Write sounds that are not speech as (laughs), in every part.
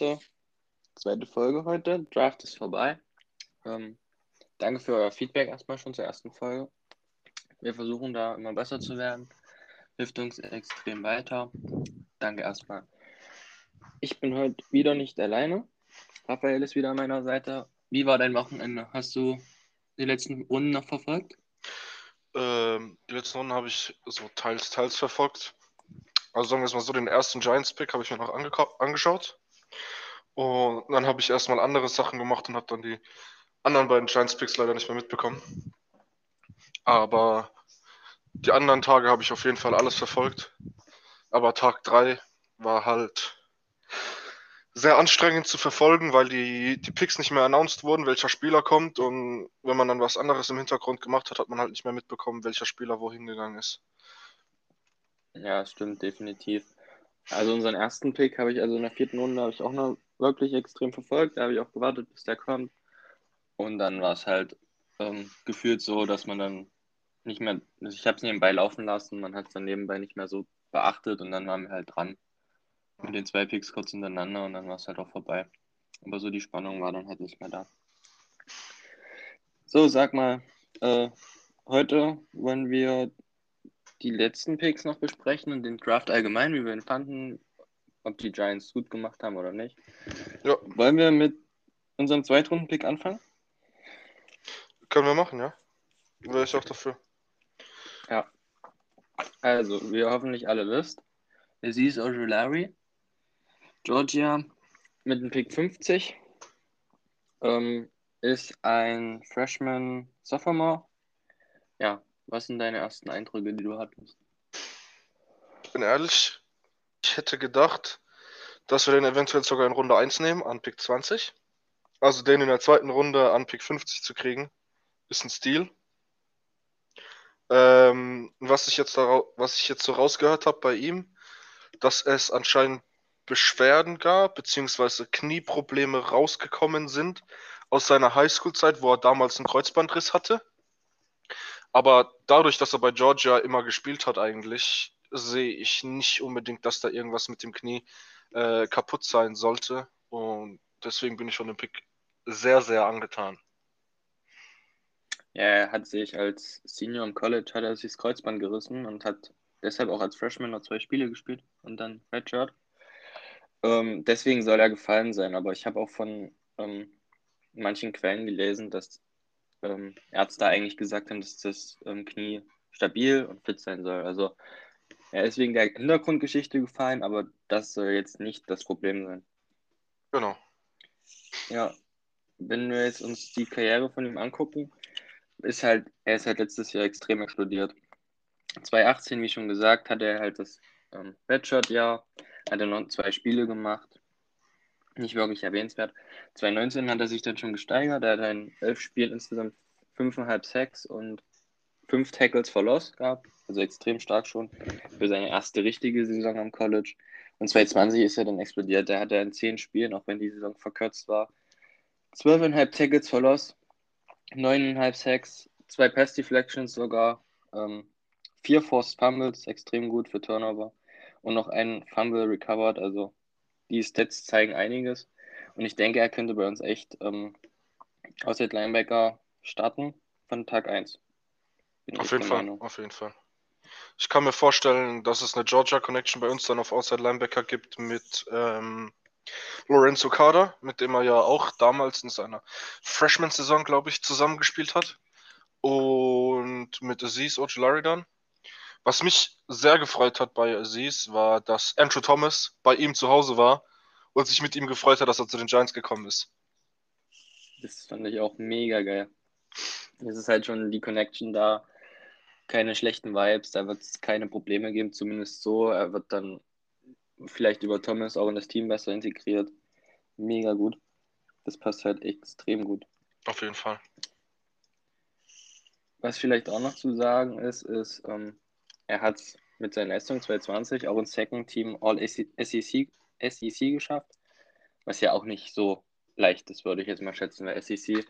zweite, zweite Folge heute. Draft ist vorbei. Ähm, danke für euer Feedback erstmal schon zur ersten Folge. Wir versuchen da immer besser zu werden. Hilft uns extrem weiter. Danke erstmal. Ich bin heute wieder nicht alleine. Raphael ist wieder an meiner Seite. Wie war dein Wochenende? Hast du die letzten Runden noch verfolgt? Ähm, die letzten Runden habe ich so teils, teils verfolgt. Also sagen wir es mal so, den ersten Giants-Pick habe ich mir noch angeschaut. Und dann habe ich erstmal andere Sachen gemacht und habe dann die anderen beiden Giants-Picks leider nicht mehr mitbekommen. Aber die anderen Tage habe ich auf jeden Fall alles verfolgt. Aber Tag 3 war halt sehr anstrengend zu verfolgen, weil die, die Picks nicht mehr announced wurden, welcher Spieler kommt. Und wenn man dann was anderes im Hintergrund gemacht hat, hat man halt nicht mehr mitbekommen, welcher Spieler wohin gegangen ist. Ja, stimmt, definitiv. Also unseren ersten Pick habe ich also in der vierten Runde habe ich auch noch wirklich extrem verfolgt. Da habe ich auch gewartet, bis der kommt. Und dann war es halt ähm, gefühlt so, dass man dann nicht mehr, also ich habe es nebenbei laufen lassen, man hat es dann nebenbei nicht mehr so beachtet und dann waren wir halt dran mit den zwei Picks kurz hintereinander und dann war es halt auch vorbei. Aber so die Spannung war dann halt nicht mehr da. So, sag mal, äh, heute wollen wir die letzten Picks noch besprechen und den Draft allgemein, wie wir ihn fanden, ob die Giants gut gemacht haben oder nicht. Ja. Wollen wir mit unserem Zweitrunden-Pick anfangen? Können wir machen, ja. Wäre ich auch dafür. Ja. Also, wie ihr hoffentlich alle wisst, Aziz Ojulari, Georgia mit dem Pick 50, ähm, ist ein Freshman Sophomore. Ja, was sind deine ersten Eindrücke, die du hattest? Ich bin ehrlich, ich hätte gedacht, dass wir den eventuell sogar in Runde 1 nehmen, an Pick 20. Also den in der zweiten Runde an Pick 50 zu kriegen, ist ein Stil. Ähm, was, ich jetzt was ich jetzt so rausgehört habe bei ihm, dass es anscheinend Beschwerden gab, beziehungsweise Knieprobleme rausgekommen sind aus seiner Highschool-Zeit, wo er damals einen Kreuzbandriss hatte. Aber dadurch, dass er bei Georgia immer gespielt hat, eigentlich, sehe ich nicht unbedingt, dass da irgendwas mit dem Knie äh, kaputt sein sollte. Und deswegen bin ich von dem Pick sehr, sehr angetan. Ja, er hat sich als Senior im College hat er sich das Kreuzband gerissen und hat deshalb auch als Freshman noch zwei Spiele gespielt und dann Redshirt. Ähm, deswegen soll er gefallen sein, aber ich habe auch von ähm, manchen Quellen gelesen, dass ähm, Ärzte eigentlich gesagt haben, dass das ähm, Knie stabil und fit sein soll. Also er ist wegen der Hintergrundgeschichte gefallen, aber das soll jetzt nicht das Problem sein. Genau. Ja, wenn wir jetzt uns die Karriere von ihm angucken, ist halt, er ist halt letztes Jahr extrem explodiert. 2018, wie schon gesagt, hat er halt das ähm, Redshirt-Jahr, hat er noch zwei Spiele gemacht. Nicht wirklich erwähnenswert. 2019 hat er sich dann schon gesteigert. Er hat in elf Spielen insgesamt 5,5 Sacks und 5 Tackles for Loss gehabt. Also extrem stark schon für seine erste richtige Saison am College. Und 2020 ist er dann explodiert. Da hat er in 10 Spielen, auch wenn die Saison verkürzt war, 12,5 Tackles for Loss, 9,5 Sacks, 2 Pass Deflections sogar, ähm, 4 Forced Fumbles, extrem gut für Turnover. Und noch ein Fumble recovered. Also die Stats zeigen einiges. Und ich denke, er könnte bei uns echt ähm, Outside Linebacker starten von Tag 1. auf jeden Fall, Meinung. auf jeden Fall. Ich kann mir vorstellen, dass es eine Georgia Connection bei uns dann auf Outside Linebacker gibt mit ähm, Lorenzo Carter, mit dem er ja auch damals in seiner Freshman-Saison, glaube ich, zusammengespielt hat. Und mit Aziz Ojulari dann. Was mich sehr gefreut hat bei Aziz, war, dass Andrew Thomas bei ihm zu Hause war und sich mit ihm gefreut hat, dass er zu den Giants gekommen ist. Das fand ich auch mega geil. Es ist halt schon die Connection da, keine schlechten Vibes, da wird es keine Probleme geben, zumindest so. Er wird dann vielleicht über Thomas auch in das Team besser integriert. Mega gut. Das passt halt extrem gut. Auf jeden Fall. Was vielleicht auch noch zu sagen ist, ist, ähm, er hat es mit seiner Leistung 2020 auch ins Second Team All SEC, SEC geschafft, was ja auch nicht so leicht ist, würde ich jetzt mal schätzen, weil SEC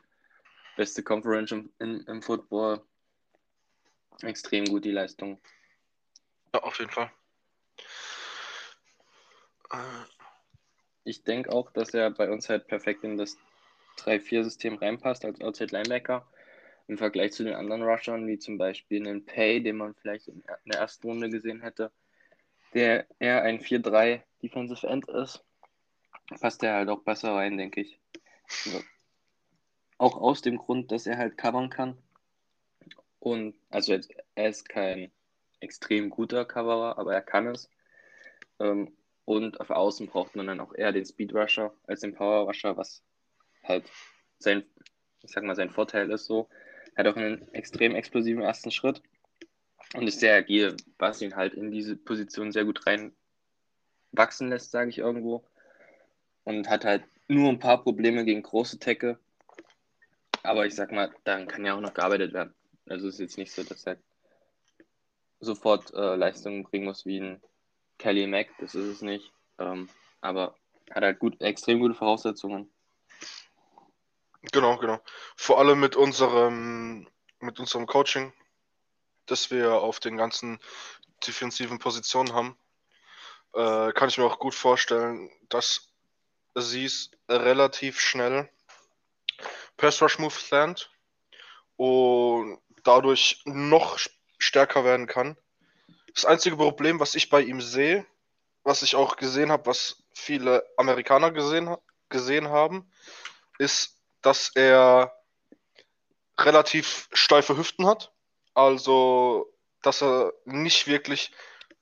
beste Conference im, im, im Football extrem gut die Leistung. Ja, auf jeden Fall. Äh, ich denke auch, dass er bei uns halt perfekt in das 3-4-System reinpasst als Outside Linebacker. Im Vergleich zu den anderen Rushern, wie zum Beispiel einen Pay, den man vielleicht in der ersten Runde gesehen hätte, der eher ein 4-3 Defensive End ist, passt er halt auch besser rein, denke ich. Also, auch aus dem Grund, dass er halt covern kann. Und also jetzt, er ist kein extrem guter Coverer, aber er kann es. Ähm, und auf Außen braucht man dann auch eher den Speed Rusher als den Power Rusher, was halt sein, ich sag mal, sein Vorteil ist so. Er hat auch einen extrem explosiven ersten Schritt und ist sehr agil, was ihn halt in diese Position sehr gut reinwachsen lässt, sage ich irgendwo. Und hat halt nur ein paar Probleme gegen große Tecke. Aber ich sag mal, daran kann ja auch noch gearbeitet werden. Also es ist jetzt nicht so, dass er sofort äh, Leistungen bringen muss wie ein Kelly Mack, das ist es nicht. Ähm, aber hat halt gut, extrem gute Voraussetzungen. Genau, genau. Vor allem mit unserem, mit unserem Coaching, das wir auf den ganzen defensiven Positionen haben, äh, kann ich mir auch gut vorstellen, dass sie es relativ schnell Pass Rush Moves lernt und dadurch noch stärker werden kann. Das einzige Problem, was ich bei ihm sehe, was ich auch gesehen habe, was viele Amerikaner gesehen, gesehen haben, ist, dass er relativ steife Hüften hat. Also, dass er nicht wirklich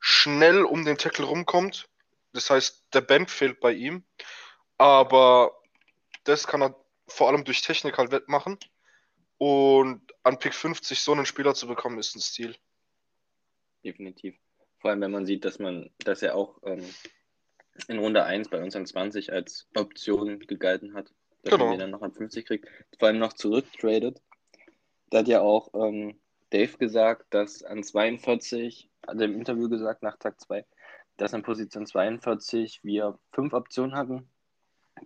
schnell um den Tackle rumkommt. Das heißt, der Band fehlt bei ihm. Aber das kann er vor allem durch Technik halt wettmachen. Und an Pick 50 so einen Spieler zu bekommen, ist ein Stil. Definitiv. Vor allem, wenn man sieht, dass man, dass er auch ähm, in Runde 1 bei uns an 20 als Option gegalten hat dass genau. man dann noch an 50 kriegt, vor allem noch zurücktradet. Da hat ja auch ähm, Dave gesagt, dass an 42, hat er im Interview gesagt, nach Tag 2, dass an Position 42 wir fünf Optionen hatten,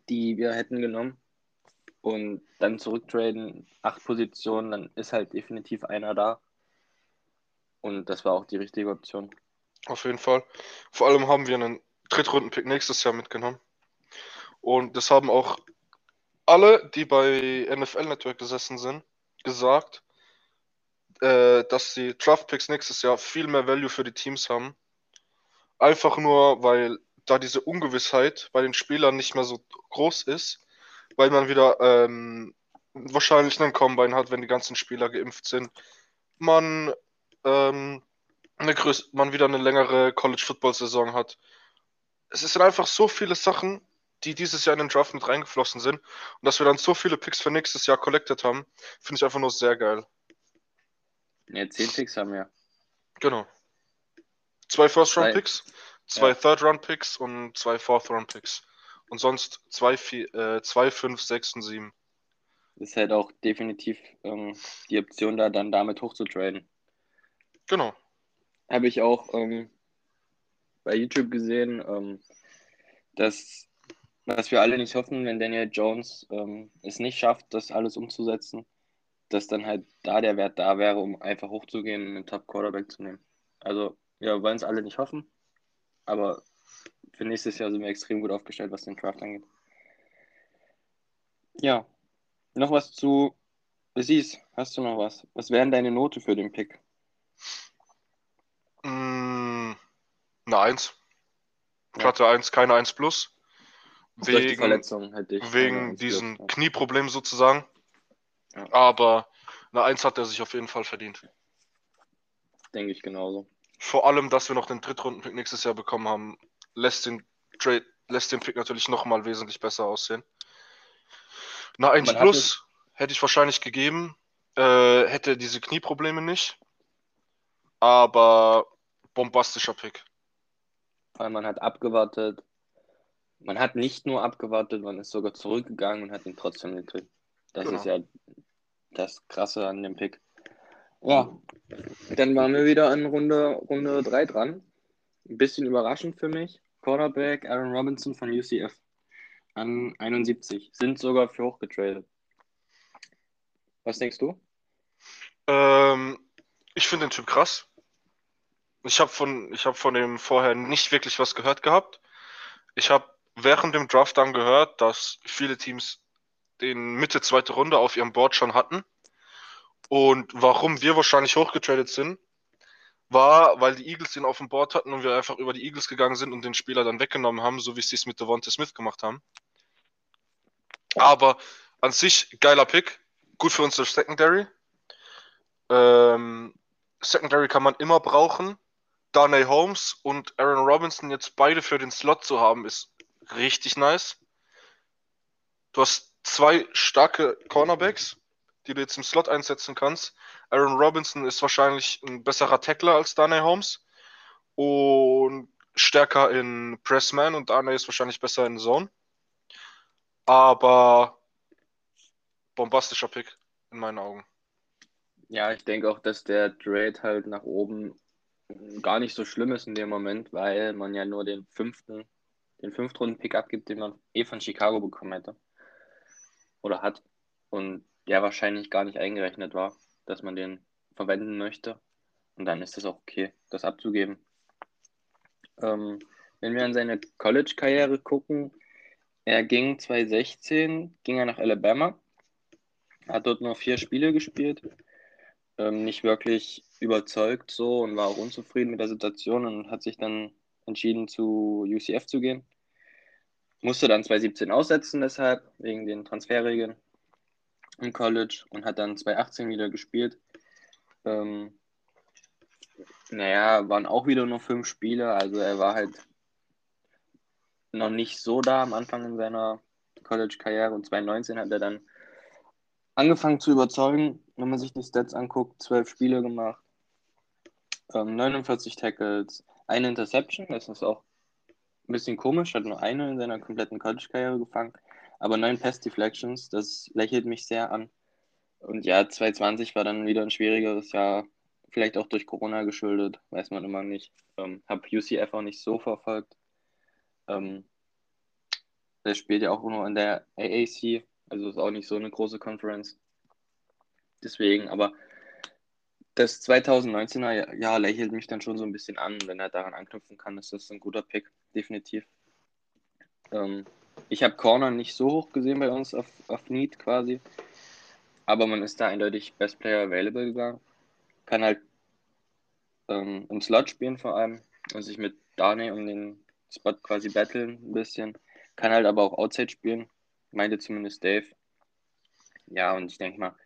die wir hätten genommen. Und dann zurücktraden, acht Positionen, dann ist halt definitiv einer da. Und das war auch die richtige Option. Auf jeden Fall. Vor allem haben wir einen Drittrunden-Pick nächstes Jahr mitgenommen. Und das haben auch alle, die bei NFL Network gesessen sind, gesagt, äh, dass die Draft Picks nächstes Jahr viel mehr Value für die Teams haben. Einfach nur, weil da diese Ungewissheit bei den Spielern nicht mehr so groß ist, weil man wieder ähm, wahrscheinlich einen Combine hat, wenn die ganzen Spieler geimpft sind. Man, ähm, eine man wieder eine längere College Football Saison hat. Es sind einfach so viele Sachen, die dieses Jahr in den Draft mit reingeflossen sind. Und dass wir dann so viele Picks für nächstes Jahr collected haben, finde ich einfach nur sehr geil. Ja, zehn Picks haben wir. Genau. Zwei First-Round-Picks, zwei ja. Third-Round-Picks und zwei Fourth-Round-Picks. Und sonst zwei, vier, äh, zwei, fünf, sechs und sieben. Ist halt auch definitiv ähm, die Option da, dann damit hochzutraden. Genau. Habe ich auch ähm, bei YouTube gesehen, ähm, dass was wir alle nicht hoffen, wenn Daniel Jones ähm, es nicht schafft, das alles umzusetzen, dass dann halt da der Wert da wäre, um einfach hochzugehen und einen Top-Quarterback zu nehmen. Also, ja, wir wollen es alle nicht hoffen, aber für nächstes Jahr sind wir extrem gut aufgestellt, was den Draft angeht. Ja, noch was zu Siehst, hast du noch was? Was wären deine Note für den Pick? Mm, eine 1. Platte ja. 1, keine 1 plus. Wegen, die. Wegen diesem Knieproblem sozusagen. Ja. Aber eine Eins hat er sich auf jeden Fall verdient. Denke ich genauso. Vor allem, dass wir noch den Drittrunden-Pick nächstes Jahr bekommen haben, lässt den Trade, lässt den Pick natürlich nochmal wesentlich besser aussehen. Eine 1 plus hätte ich wahrscheinlich gegeben, äh, hätte diese Knieprobleme nicht. Aber bombastischer Pick. Weil man hat abgewartet, man hat nicht nur abgewartet, man ist sogar zurückgegangen und hat ihn trotzdem gekriegt. Das genau. ist ja das Krasse an dem Pick. Ja, dann waren wir wieder an Runde, Runde 3 dran. Ein bisschen überraschend für mich. Quarterback Aaron Robinson von UCF an 71. Sind sogar für hochgetradet. Was denkst du? Ähm, ich finde den Typ krass. Ich habe von, hab von dem vorher nicht wirklich was gehört gehabt. Ich habe während dem Draft dann gehört, dass viele Teams den Mitte zweite Runde auf ihrem Board schon hatten. Und warum wir wahrscheinlich hochgetradet sind, war, weil die Eagles den auf dem Board hatten und wir einfach über die Eagles gegangen sind und den Spieler dann weggenommen haben, so wie sie es mit Devonta Smith gemacht haben. Aber an sich geiler Pick, gut für unsere Secondary. Ähm, Secondary kann man immer brauchen. Darnay Holmes und Aaron Robinson jetzt beide für den Slot zu haben, ist richtig nice. Du hast zwei starke Cornerbacks, die du jetzt im Slot einsetzen kannst. Aaron Robinson ist wahrscheinlich ein besserer Tackler als Darnay Holmes und stärker in Pressman und Darnay ist wahrscheinlich besser in Zone. Aber bombastischer Pick in meinen Augen. Ja, ich denke auch, dass der Trade halt nach oben gar nicht so schlimm ist in dem Moment, weil man ja nur den fünften, den Fünftrunden-Pick abgibt, den man eh von Chicago bekommen hätte. Oder hat. Und der wahrscheinlich gar nicht eingerechnet war, dass man den verwenden möchte. Und dann ist es auch okay, das abzugeben. Ähm, wenn wir an seine College-Karriere gucken, er ging 2016, ging er nach Alabama, hat dort nur vier Spiele gespielt, ähm, nicht wirklich überzeugt so und war auch unzufrieden mit der Situation und hat sich dann entschieden, zu UCF zu gehen. Musste dann 2017 aussetzen, deshalb, wegen den Transferregeln im College und hat dann 2018 wieder gespielt. Ähm, naja, waren auch wieder nur fünf Spiele, also er war halt noch nicht so da am Anfang in seiner College-Karriere und 2019 hat er dann angefangen zu überzeugen, wenn man sich die Stats anguckt, zwölf Spiele gemacht, ähm, 49 Tackles, eine Interception, das ist auch ein bisschen komisch, hat nur eine in seiner kompletten College-Karriere gefangen, aber neun Pass-Deflections, das lächelt mich sehr an. Und ja, 2020 war dann wieder ein schwierigeres Jahr, vielleicht auch durch Corona geschuldet, weiß man immer nicht. Ähm, hab UCF auch nicht so verfolgt. Ähm, der spielt ja auch nur in der AAC, also ist auch nicht so eine große Conference. Deswegen, aber das 2019er Jahr lächelt mich dann schon so ein bisschen an. Wenn er daran anknüpfen kann, ist das ein guter Pick, definitiv. Ähm, ich habe Corner nicht so hoch gesehen bei uns auf, auf Need quasi. Aber man ist da eindeutig Best Player Available gegangen. Kann halt ähm, im Slot spielen vor allem und sich mit Darnay um den Spot quasi battlen ein bisschen. Kann halt aber auch Outside spielen meinte zumindest Dave. Ja, und ich denke mal,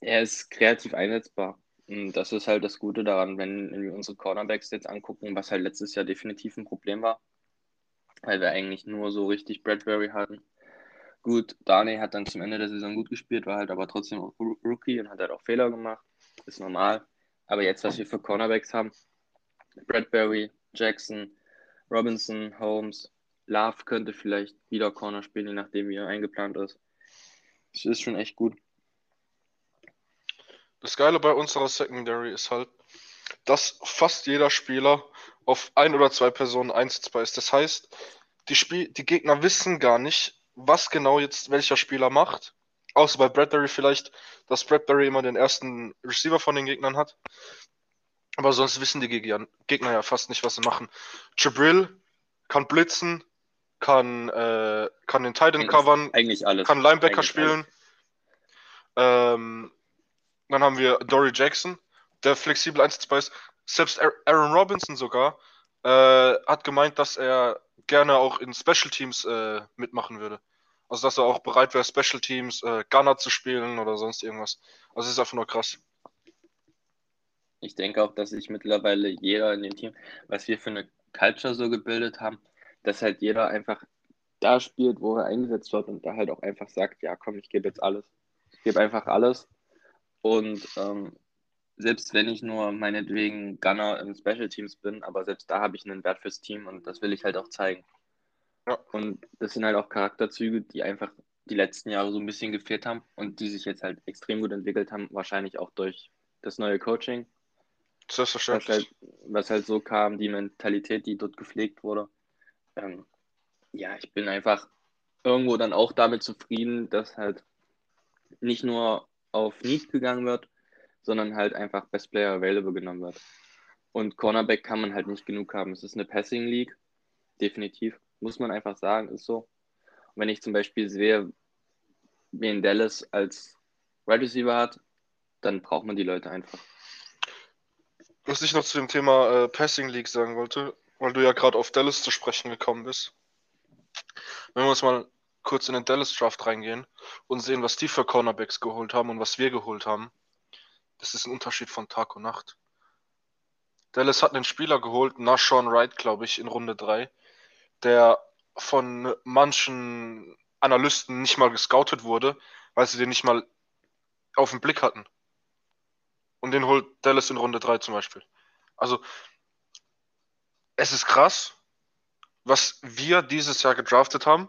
er ist kreativ einsetzbar. Das ist halt das Gute daran, wenn, wir unsere Cornerbacks jetzt angucken, was halt letztes Jahr definitiv ein Problem war, weil wir eigentlich nur so richtig Bradbury hatten. Gut, Darnay hat dann zum Ende der Saison gut gespielt, war halt aber trotzdem Rookie und hat halt auch Fehler gemacht. Ist normal. Aber jetzt, was wir für Cornerbacks haben, Bradbury, Jackson, Robinson, Holmes, Love könnte vielleicht wieder Corner spielen, je nachdem, wie er eingeplant ist. Das ist schon echt gut. Das Geile bei unserer Secondary ist halt, dass fast jeder Spieler auf ein oder zwei Personen einsetzbar ist. Das heißt, die, Spiel die Gegner wissen gar nicht, was genau jetzt welcher Spieler macht. Außer bei Bradbury vielleicht, dass Bradbury immer den ersten Receiver von den Gegnern hat. Aber sonst wissen die Gegner ja fast nicht, was sie machen. Jabril kann blitzen, kann, äh, kann den Titan covern, eigentlich alles. kann Linebacker eigentlich spielen. Ähm, dann haben wir Dory Jackson, der flexibel einsetzbar ist. Selbst Aaron Robinson sogar äh, hat gemeint, dass er gerne auch in Special Teams äh, mitmachen würde. Also dass er auch bereit wäre, Special Teams, äh, Gunner zu spielen oder sonst irgendwas. Also es ist einfach nur krass. Ich denke auch, dass sich mittlerweile jeder in dem Team, was wir für eine Culture so gebildet haben, dass halt jeder einfach da spielt, wo er eingesetzt wird und da halt auch einfach sagt, ja komm, ich gebe jetzt alles. Ich gebe einfach alles. Und ähm, selbst wenn ich nur meinetwegen Gunner im Special Teams bin, aber selbst da habe ich einen Wert fürs Team und das will ich halt auch zeigen. Ja. Und das sind halt auch Charakterzüge, die einfach die letzten Jahre so ein bisschen gefehlt haben und die sich jetzt halt extrem gut entwickelt haben, wahrscheinlich auch durch das neue Coaching. Selbstverständlich. Was halt, was halt so kam, die Mentalität, die dort gepflegt wurde ähm, ja, ich bin einfach irgendwo dann auch damit zufrieden, dass halt nicht nur auf Need gegangen wird, sondern halt einfach Best Player Available genommen wird. Und Cornerback kann man halt nicht genug haben. Es ist eine Passing League, definitiv. Muss man einfach sagen, ist so. Und wenn ich zum Beispiel sehe, wie in Dallas als Wide Receiver hat, dann braucht man die Leute einfach. Was ich noch zu dem Thema äh, Passing League sagen wollte, weil du ja gerade auf Dallas zu sprechen gekommen bist. Wenn wir uns mal kurz in den Dallas Draft reingehen und sehen, was die für Cornerbacks geholt haben und was wir geholt haben, das ist ein Unterschied von Tag und Nacht. Dallas hat einen Spieler geholt, Nashon Wright, glaube ich, in Runde 3, der von manchen Analysten nicht mal gescoutet wurde, weil sie den nicht mal auf den Blick hatten. Und den holt Dallas in Runde 3 zum Beispiel. Also, es ist krass, was wir dieses Jahr gedraftet haben.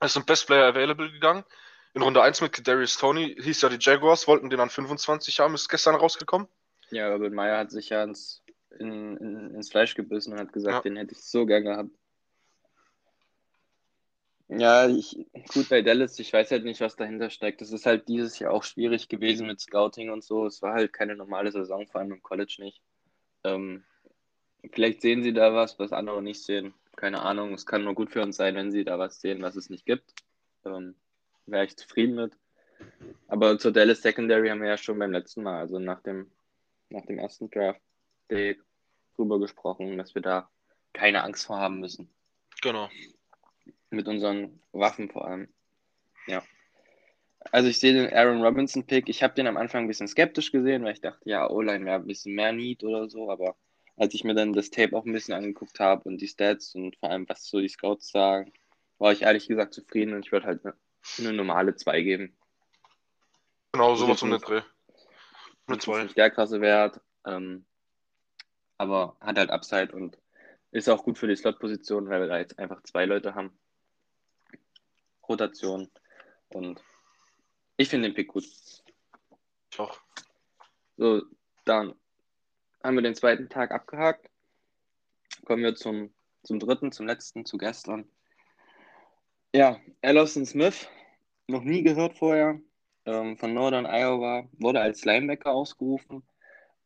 Es ist ein Best Player Available gegangen. In Runde 1 mit Darius Tony hieß ja die Jaguars, wollten den an 25 haben, ist gestern rausgekommen. Ja, Robert Meyer hat sich ja ins, in, in, ins Fleisch gebissen und hat gesagt, ja. den hätte ich so gern gehabt. Ja, ich, gut bei Dallas, ich weiß halt nicht, was dahinter steckt. Es ist halt dieses Jahr auch schwierig gewesen mit Scouting und so. Es war halt keine normale Saison, vor allem im College nicht. Ähm, vielleicht sehen sie da was, was andere nicht sehen. Keine Ahnung. Es kann nur gut für uns sein, wenn sie da was sehen, was es nicht gibt. Ähm, Wäre ich zufrieden mit. Aber zur Dallas Secondary haben wir ja schon beim letzten Mal, also nach dem, nach dem ersten Draft, drüber gesprochen, dass wir da keine Angst vor haben müssen. Genau. Mit unseren Waffen vor allem. Ja. Also ich sehe den Aaron Robinson-Pick. Ich habe den am Anfang ein bisschen skeptisch gesehen, weil ich dachte, ja, O-Line wäre ein bisschen mehr Need oder so, aber als ich mir dann das Tape auch ein bisschen angeguckt habe und die Stats und vor allem, was so die Scouts sagen, war ich ehrlich gesagt zufrieden und ich würde halt eine, eine normale 2 geben. Genau, sowas um den Dreh. Eine 2. Nicht der krasse Wert, ähm, aber hat halt Upside und ist auch gut für die Slot-Position, weil wir da jetzt einfach zwei Leute haben. Rotation. Und ich finde den Pick gut. Ich auch. So, dann haben wir den zweiten Tag abgehakt. Kommen wir zum, zum dritten, zum letzten, zu gestern. Ja, Allison Smith, noch nie gehört vorher, ähm, von Northern Iowa, wurde als Linebacker ausgerufen,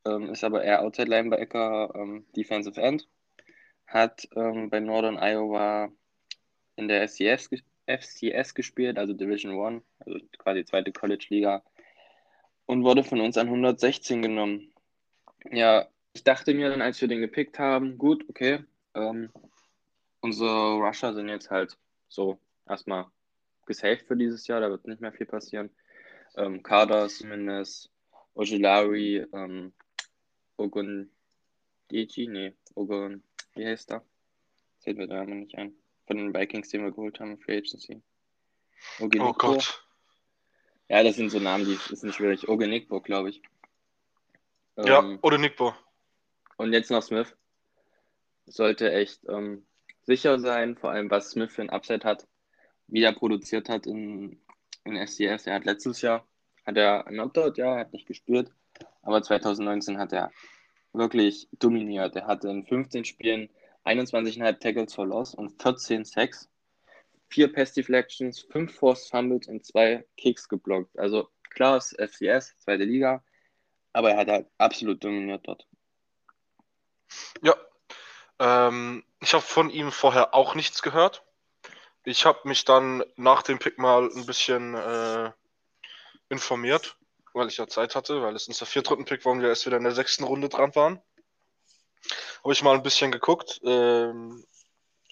ähm, ist aber eher Outside Linebacker, ähm, Defensive End, hat ähm, bei Northern Iowa in der SCS FCS gespielt, also Division One, also quasi zweite College-Liga, und wurde von uns an 116 genommen. Ja, ich dachte mir dann, als wir den gepickt haben, gut, okay, ähm, unsere Rusher sind jetzt halt so erstmal gesaved für dieses Jahr, da wird nicht mehr viel passieren. Ähm, Kader zumindest, Ojulari, ähm, Ogun Deji, nee, Ogun, wie heißt der? Fällt mir da nicht ein von den Vikings, den wir geholt haben, Free Agency. Ogenigbo. Oh Gott. Ja, das sind so Namen, die sind schwierig. Ogenigbo, glaube ich. Ja, ähm, Ogenigbo. Und jetzt noch Smith. Sollte echt ähm, sicher sein, vor allem was Smith für ein Upset hat, wie er produziert hat in, in SCS. Er hat letztes Jahr, hat er ein Opt-out, ja, hat nicht gespielt, aber 2019 hat er wirklich dominiert. Er hatte in 15 Spielen 21,5 Tackles for Loss und 14 Sacks, 4 Pass Deflections, 5 Forced Fumbles und 2 Kicks geblockt. Also klar ist FCS, zweite Liga, aber er hat halt absolut dominiert dort. Ja, ähm, ich habe von ihm vorher auch nichts gehört. Ich habe mich dann nach dem Pick mal ein bisschen äh, informiert, weil ich ja Zeit hatte, weil es unser Viertrunden-Pick war und wir erst wieder in der sechsten Runde dran waren habe ich mal ein bisschen geguckt ähm,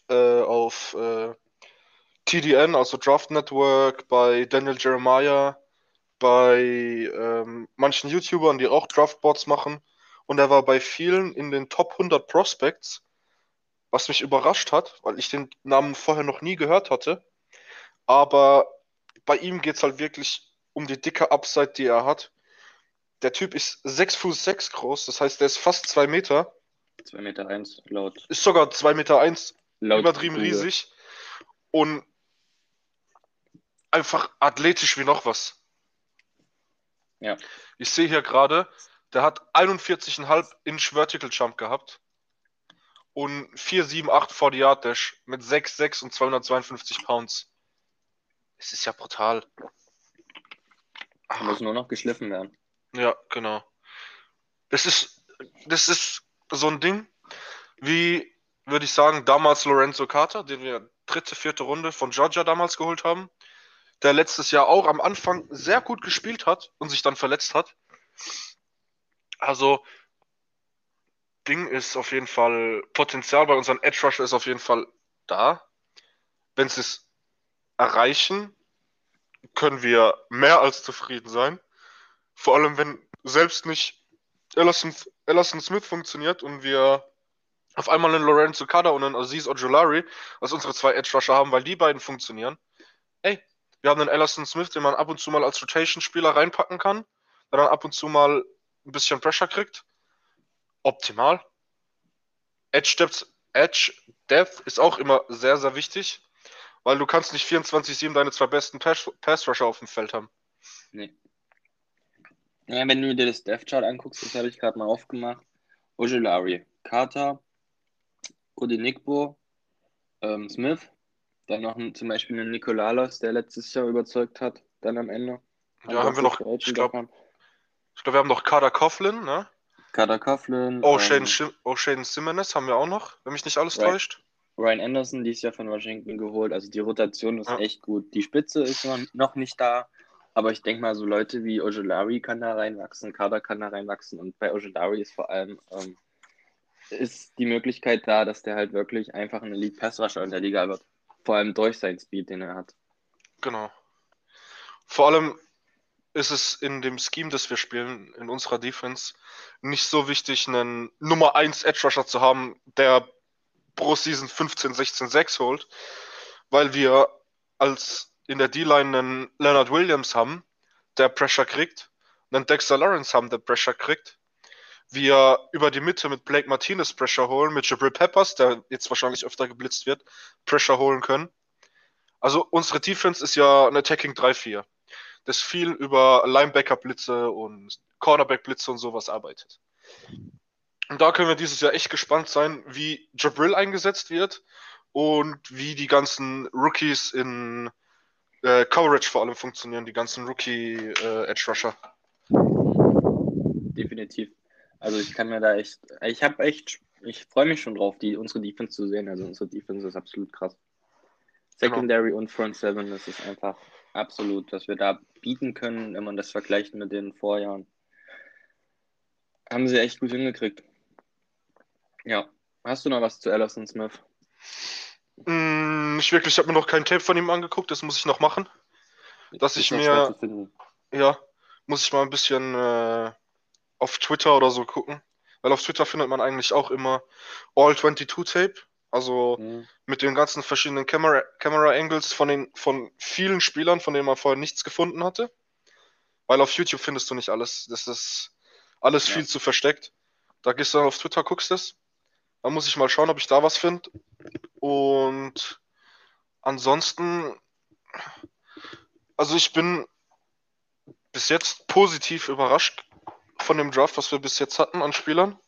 äh, auf äh, TDN, also Draft Network, bei Daniel Jeremiah, bei ähm, manchen YouTubern, die auch Draftboards machen. Und er war bei vielen in den Top 100 Prospects, was mich überrascht hat, weil ich den Namen vorher noch nie gehört hatte. Aber bei ihm geht es halt wirklich um die dicke Upside, die er hat. Der Typ ist 6 Fuß 6 groß, das heißt, der ist fast 2 Meter 2 Meter 1 laut. Ist sogar 2 Meter 1. Laut übertrieben riesig. Und einfach athletisch wie noch was. Ja. Ich sehe hier gerade, der hat 41,5 Inch Vertical Jump gehabt. Und 478 vor die Yard Dash mit 6,6 und 252 Pounds. Es ist ja brutal. Da muss nur noch geschliffen werden. Ja, genau. Das ist, das ist so ein Ding wie, würde ich sagen, damals Lorenzo Carter, den wir dritte, vierte Runde von Georgia damals geholt haben, der letztes Jahr auch am Anfang sehr gut gespielt hat und sich dann verletzt hat. Also, Ding ist auf jeden Fall, Potenzial bei unseren Edge Rusher ist auf jeden Fall da. Wenn sie es erreichen, können wir mehr als zufrieden sein. Vor allem, wenn selbst nicht Ellison, Ellison Smith funktioniert und wir auf einmal einen Lorenzo Kada und einen Aziz Ojolari als unsere zwei Edge Rusher haben, weil die beiden funktionieren. Ey, wir haben einen Ellison Smith, den man ab und zu mal als Rotation-Spieler reinpacken kann, der dann ab und zu mal ein bisschen Pressure kriegt. Optimal. Edge Depth, Edge Depth ist auch immer sehr, sehr wichtig, weil du kannst nicht 24-7 deine zwei besten Pass-Rusher auf dem Feld haben. Nee. Ja, wenn du dir das Death Chart anguckst, das habe ich gerade mal aufgemacht. Ojolari, Carter, Odinigbo, ähm, Smith, dann noch ein, zum Beispiel einen Nikolaos, der letztes Jahr überzeugt hat, dann am Ende. Ja, haben wir noch, ich glaube, glaub, wir haben noch Kader Coughlin, ne? Kader Coughlin. O'Shane ähm, O'Shane Simmons haben wir auch noch, wenn mich nicht alles Ryan, täuscht. Ryan Anderson, die ist ja von Washington geholt, also die Rotation ist ja. echt gut. Die Spitze ist noch nicht da, aber ich denke mal, so Leute wie Ojolari kann da reinwachsen, Kader kann da reinwachsen und bei Ojolari ist vor allem ähm, ist die Möglichkeit da, dass der halt wirklich einfach ein Elite Pass Rusher in der Liga wird. Vor allem durch seinen Speed, den er hat. Genau. Vor allem ist es in dem Scheme, das wir spielen, in unserer Defense, nicht so wichtig, einen Nummer 1 Edge Rusher zu haben, der pro Season 15, 16, 6 holt, weil wir als in der D-Line einen Leonard Williams haben, der Pressure kriegt, einen Dexter Lawrence haben, der Pressure kriegt, wir über die Mitte mit Blake Martinez Pressure holen, mit Jabril Peppers, der jetzt wahrscheinlich öfter geblitzt wird, Pressure holen können. Also unsere Defense ist ja ein Attacking 3-4, das viel über Linebacker-Blitze und Cornerback-Blitze und sowas arbeitet. Und da können wir dieses Jahr echt gespannt sein, wie Jabril eingesetzt wird und wie die ganzen Rookies in äh, Coverage vor allem funktionieren, die ganzen Rookie äh. Definitiv. Also ich kann mir da echt, ich habe echt, ich freue mich schon drauf, die, unsere Defense zu sehen. Also unsere Defense ist absolut krass. Secondary genau. und Front Seven, das ist einfach absolut, was wir da bieten können, wenn man das vergleicht mit den Vorjahren. Haben sie echt gut hingekriegt. Ja. Hast du noch was zu Allison Smith? Mm, nicht wirklich, ich habe mir noch kein Tape von ihm angeguckt, das muss ich noch machen. Dass ich mir. Ja, muss ich mal ein bisschen äh, auf Twitter oder so gucken. Weil auf Twitter findet man eigentlich auch immer All 22 Tape. Also mhm. mit den ganzen verschiedenen Camera, Camera Angles von, den, von vielen Spielern, von denen man vorher nichts gefunden hatte. Weil auf YouTube findest du nicht alles. Das ist alles ja. viel zu versteckt. Da gehst du dann auf Twitter, guckst es. Da muss ich mal schauen, ob ich da was finde. Und ansonsten, also ich bin bis jetzt positiv überrascht von dem Draft, was wir bis jetzt hatten an Spielern.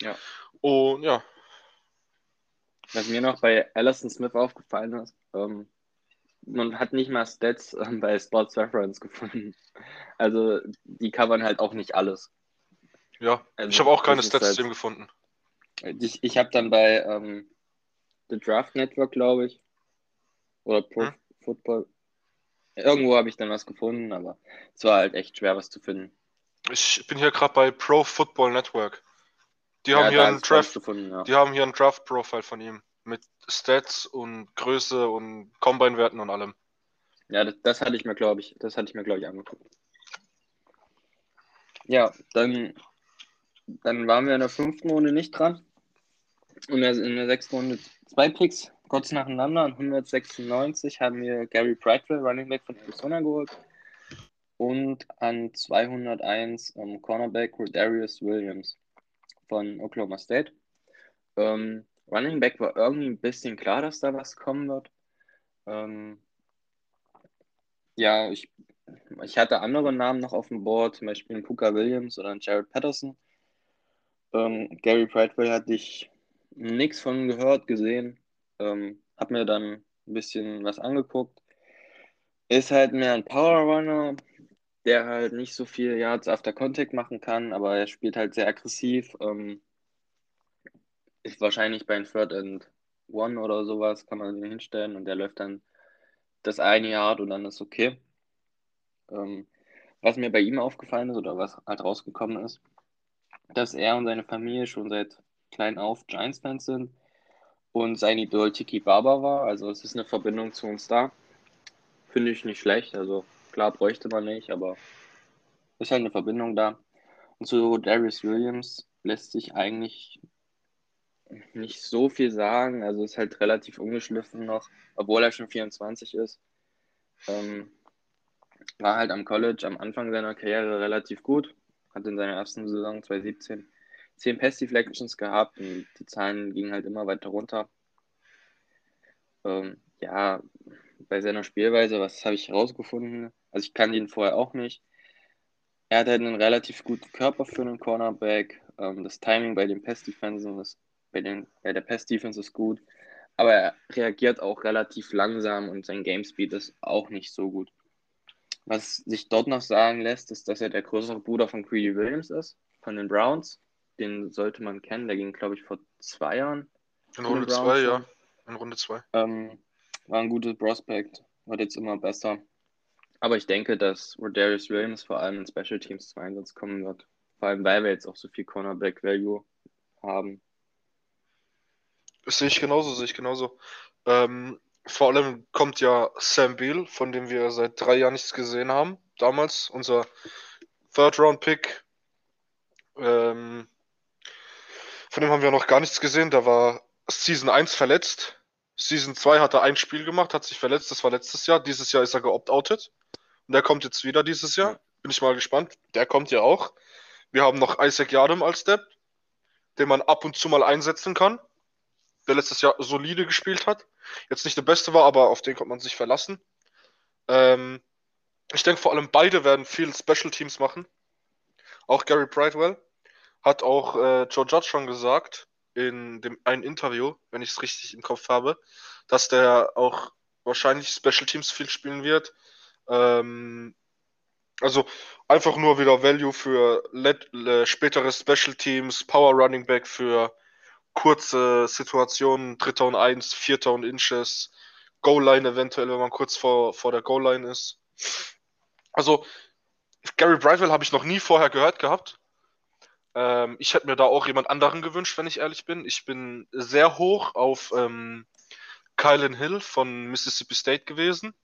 Ja. Und ja. Was mir noch bei Allison Smith aufgefallen ist, ähm, man hat nicht mal Stats ähm, bei Sports Reference gefunden. Also die covern halt auch nicht alles. Ja, also, ich habe auch keine Stats halt, zu gefunden. Ich, ich habe dann bei ähm, The Draft Network, glaube ich, oder Pro hm? Football, irgendwo habe ich dann was gefunden, aber es war halt echt schwer, was zu finden. Ich bin hier gerade bei Pro Football Network. Die ja, haben hier einen Draft, gefunden, ja. die haben hier ein Draft Profile von ihm mit Stats und Größe und Combine-Werten und allem. Ja, das, das, hatte ich mir, glaube ich, das hatte ich mir, glaube ich, angeguckt. Ja, dann, dann waren wir in der fünften Runde nicht dran. Und in der sechsten Runde zwei Picks, kurz nacheinander. An 196 haben wir Gary Prideville, Running Back von Arizona, geholt und an 201 ähm, Cornerback Darius Williams von Oklahoma State. Ähm, Running Back war irgendwie ein bisschen klar, dass da was kommen wird. Ähm, ja, ich, ich hatte andere Namen noch auf dem Board, zum Beispiel Puka Williams oder Jared Patterson. Ähm, Gary Prideville hatte ich nichts von gehört, gesehen. Ähm, hab mir dann ein bisschen was angeguckt. Ist halt mehr ein Power Runner, der halt nicht so viel Yards after Contact machen kann, aber er spielt halt sehr aggressiv. Ähm, ist wahrscheinlich bei einem Third End One oder sowas, kann man den hinstellen und der läuft dann das eine Jahr und dann ist okay. Ähm, was mir bei ihm aufgefallen ist oder was halt rausgekommen ist, dass er und seine Familie schon seit klein auf Giants-Fans sind und sein Idol Tiki Baba war. Also es ist eine Verbindung zu uns da. Finde ich nicht schlecht. Also klar bräuchte man nicht, aber ist halt eine Verbindung da. Und zu Darius Williams lässt sich eigentlich nicht so viel sagen. Also ist halt relativ ungeschliffen noch, obwohl er schon 24 ist. Ähm, war halt am College am Anfang seiner Karriere relativ gut. Hat in seiner ersten Saison 2017 10 Pass Deflections gehabt und die Zahlen gingen halt immer weiter runter. Ähm, ja, bei seiner Spielweise, was habe ich herausgefunden? Also ich kannte ihn vorher auch nicht. Er hat halt einen relativ guten Körper für einen Cornerback. Ähm, das Timing bei den Pass Defensen ist, bei, den, bei der Pass Defense ist gut. Aber er reagiert auch relativ langsam und sein Game Speed ist auch nicht so gut. Was sich dort noch sagen lässt, ist, dass er der größere Bruder von Greedy Williams ist, von den Browns. Den sollte man kennen. Der ging, glaube ich, vor zwei Jahren. In Runde 2, ja. In Runde 2. Ähm, war ein gutes Prospect. Wird jetzt immer besser. Aber ich denke, dass Rodarius Williams vor allem in Special Teams zum Einsatz kommen wird. Vor allem, weil wir jetzt auch so viel Cornerback Value haben. Das sehe ich genauso, sehe ich genauso. Ähm, vor allem kommt ja Sam Beal, von dem wir seit drei Jahren nichts gesehen haben. Damals unser Third-Round-Pick. Ähm, von dem haben wir noch gar nichts gesehen. Da war Season 1 verletzt. Season 2 hat er ein Spiel gemacht, hat sich verletzt. Das war letztes Jahr. Dieses Jahr ist er geopt-outet. Und der kommt jetzt wieder dieses Jahr. Bin ich mal gespannt. Der kommt ja auch. Wir haben noch Isaac Yadam als Step, den man ab und zu mal einsetzen kann. Der letztes Jahr solide gespielt hat. Jetzt nicht der beste war, aber auf den konnte man sich verlassen. Ähm, ich denke vor allem beide werden viel Special Teams machen. Auch Gary Brightwell hat auch äh, Joe Judge schon gesagt in dem ein Interview, wenn ich es richtig im Kopf habe, dass der auch wahrscheinlich Special Teams viel spielen wird. Ähm, also einfach nur wieder Value für let, äh, spätere Special Teams, Power Running Back für kurze Situationen, dritter und eins, vierter und Inches, Goal-Line eventuell, wenn man kurz vor, vor der Goal-Line ist. Also Gary Brightwell habe ich noch nie vorher gehört gehabt. Ähm, ich hätte mir da auch jemand anderen gewünscht, wenn ich ehrlich bin. Ich bin sehr hoch auf ähm, Kylan Hill von Mississippi State gewesen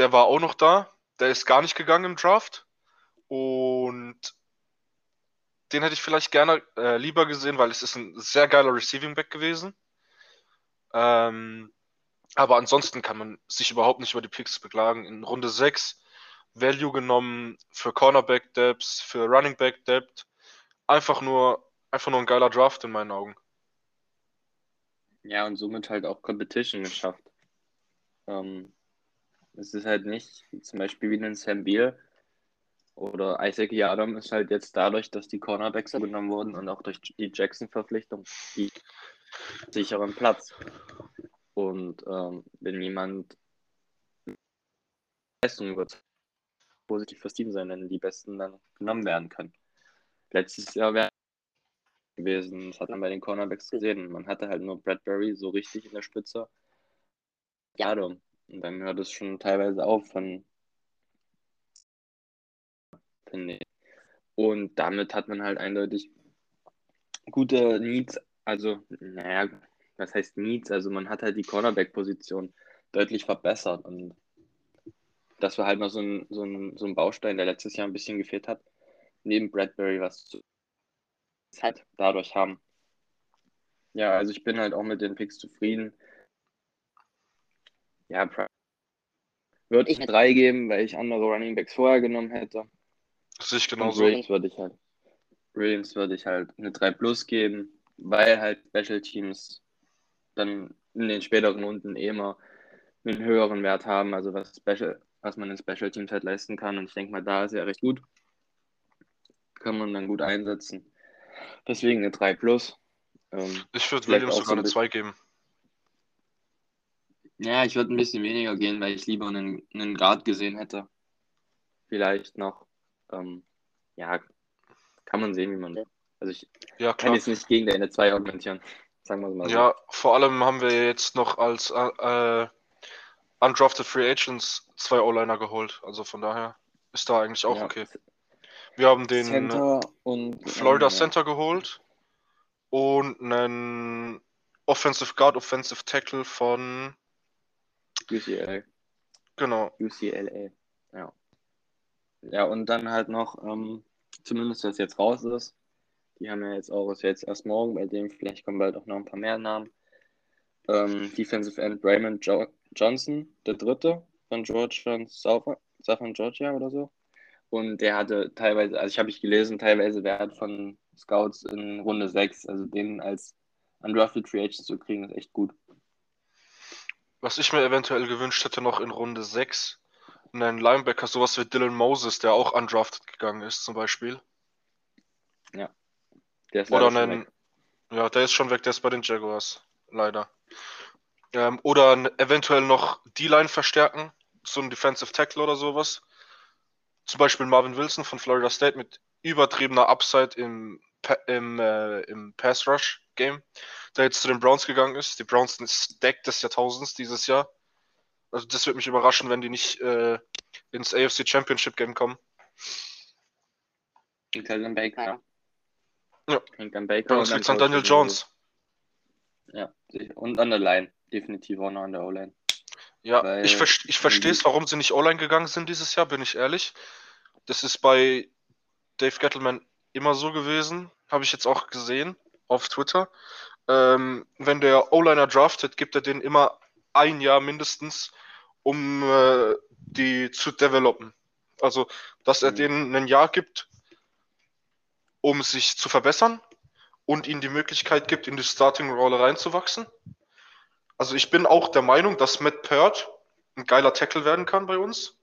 der war auch noch da. Der ist gar nicht gegangen im Draft. Und den hätte ich vielleicht gerne äh, lieber gesehen, weil es ist ein sehr geiler Receiving Back gewesen. Ähm, aber ansonsten kann man sich überhaupt nicht über die Picks beklagen. In Runde 6 Value genommen für Cornerback Depth, für Running Back Depth. Einfach nur, einfach nur ein geiler Draft in meinen Augen. Ja, und somit halt auch Competition geschafft. Ähm, es ist halt nicht zum Beispiel wie ein Sam Beal oder Isaac Yadam ist halt jetzt dadurch, dass die Cornerbacks genommen wurden und auch durch die Jackson-Verpflichtung die sicheren Platz. Und ähm, wenn jemand Leistung wird, positiv fürs Team sein, wenn die Besten dann genommen werden können. Letztes Jahr wäre gewesen, das hat man bei den Cornerbacks gesehen. Man hatte halt nur Bradbury so richtig in der Spitze. Ja, und dann hört es schon teilweise auf von, finde ich. Und damit hat man halt eindeutig gute Needs, also, naja, was heißt Needs? Also man hat halt die Cornerback-Position deutlich verbessert und das war halt noch so ein, so, ein, so ein Baustein, der letztes Jahr ein bisschen gefehlt hat, neben Bradbury was zu Zeit dadurch haben. Ja, also ich bin halt auch mit den Picks zufrieden. Ja, würde ich eine 3 geben, weil ich andere Running Backs vorher genommen hätte. Das sehe ich genauso. Williams würde ich halt, Williams würde ich halt eine 3 plus geben, weil halt Special Teams dann in den späteren Runden eh immer einen höheren Wert haben, also was Special, was man in Special Teams halt leisten kann. Und ich denke mal, da ist er recht gut. Kann man dann gut einsetzen. Deswegen eine 3 plus. Ähm, ich würde Williams sogar eine 2 geben. Ja, ich würde ein bisschen weniger gehen, weil ich lieber einen, einen Guard gesehen hätte. Vielleicht noch. Ähm, ja, kann man sehen, wie man. Also ich ja, kann jetzt nicht gegen deine 2 argumentieren. Sagen wir mal so. Ja, vor allem haben wir jetzt noch als äh, undrafted Free Agents zwei O-Liner geholt. Also von daher ist da eigentlich auch Ja, okay. Wir haben den Center und Florida ja. Center geholt und einen Offensive Guard, Offensive Tackle von UCLA. genau. UCLA. Ja. Ja, und dann halt noch, ähm, zumindest was jetzt raus ist, die haben ja jetzt auch, ist jetzt erst morgen, bei dem vielleicht kommen bald auch noch ein paar mehr Namen. Ähm, Defensive End Raymond jo Johnson, der dritte von Georgia Southern Georgia oder so. Und der hatte teilweise, also ich habe ich gelesen, teilweise Wert von Scouts in Runde 6. Also den als undrafted Free Agent zu kriegen, ist echt gut. Was ich mir eventuell gewünscht hätte noch in Runde 6, einen Linebacker, sowas wie Dylan Moses, der auch undrafted gegangen ist zum Beispiel. Der ist Oder einen, ja, der ist schon weg, der ist bei den Jaguars, leider. Ähm, oder eventuell noch D-Line verstärken, so ein Defensive Tackle oder sowas. Zum Beispiel Marvin Wilson von Florida State mit übertriebener Upside im, im, äh, im Pass Rush Game, der jetzt zu den Browns gegangen ist. Die Browns sind Stack des Jahrtausends dieses Jahr. Also das wird mich überraschen, wenn die nicht äh, ins AFC Championship Game kommen. Und Kellen Baker. Ja. Hängt an Baker. Am liegt an Daniel. Jones. Ja, und an der Line. Definitiv auch noch an der O-Line. Ja, Weil- ich, verst ich verstehe es, warum sie nicht online gegangen sind dieses Jahr, bin ich ehrlich. Das ist bei Dave Gettleman immer so gewesen, habe ich jetzt auch gesehen auf Twitter. Ähm, wenn der O-Liner draftet, gibt er den immer ein Jahr mindestens, um äh, die zu developen. Also, dass er Mhm. denen ein Jahr gibt, um sich zu verbessern und ihnen die Möglichkeit gibt, in die Starting-Rolle reinzuwachsen. Also ich bin auch der Meinung, dass Matt Peart ein geiler Tackle werden kann bei uns.